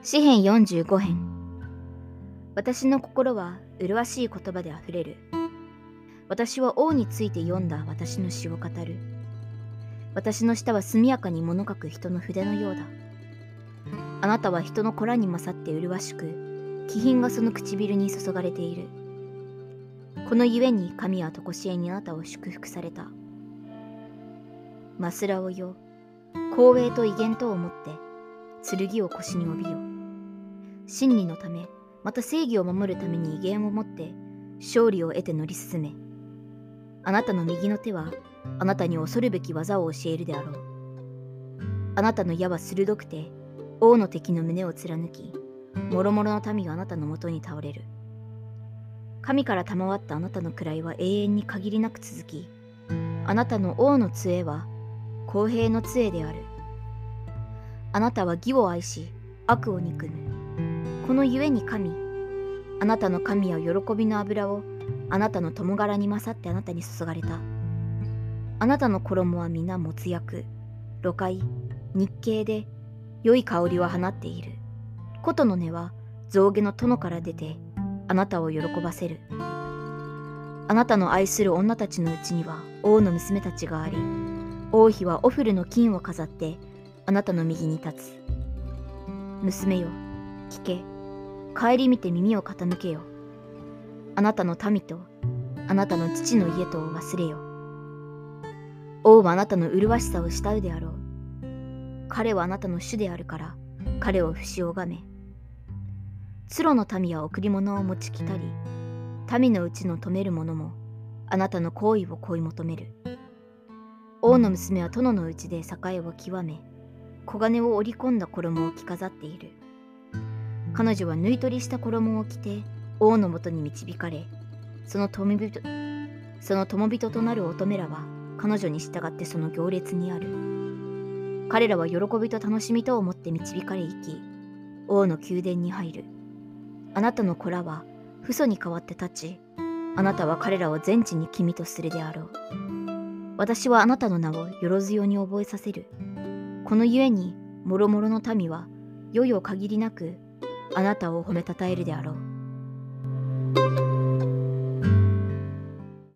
詩編45編。私の心は麗しい言葉であふれる。私は王について読んだ私の詩を語る。私の舌は速やかに物書く人の筆のようだ。あなたは人の子らに勝って麗しく気品がその唇に注がれている。このゆえに神は常しえにあなたを祝福された。マスラをよ光栄と威厳とをもって剣を腰に帯びよ。真理のためまた正義を守るために威厳を持って勝利を得て乗り進め。あなたの右の手はあなたに恐るべき技を教えるであろう。あなたの矢は鋭くて王の敵の胸を貫き諸々の民があなたのもとに倒れる。神から賜ったあなたの位は永遠に限りなく続きあなたの王の杖は公平の杖である。あなたは義を愛し悪を憎む。このゆえに神あなたの神は喜びの油をあなたの共柄に勝ってあなたに注がれた。あなたの衣は皆もつ薬露海日系で良い香りを放っている。琴の音は象牙の殿から出てあなたを喜ばせる。あなたの愛する女たちのうちには王の娘たちがあり王妃はオフルの金を飾ってあなたの右に立つ。娘よ聞け。顧みて耳を傾けよ。あなたの民とあなたの父の家とを忘れよ。王はあなたの麗しさを慕うであろう。彼はあなたの主であるから彼を不死拝め。鶴の民は贈り物を持ち来たり民のうちの止める者もあなたの行為を恋求める。王の娘は殿のうちで栄えを極め。黄金を織り込んだ衣を着飾っている。彼女は縫い取りした衣を着て王のもとに導かれその友人その友人となる乙女らは彼女に従ってその行列にある。彼らは喜びと楽しみと思って導かれ行き王の宮殿に入る。あなたの子らは父祖に代わって立ちあなたは彼らを全地に君とするであろう。私はあなたの名をよろずよに覚えさせる。このゆえにもろもろの民は世々限りなくあなたを褒めたたえるであろう。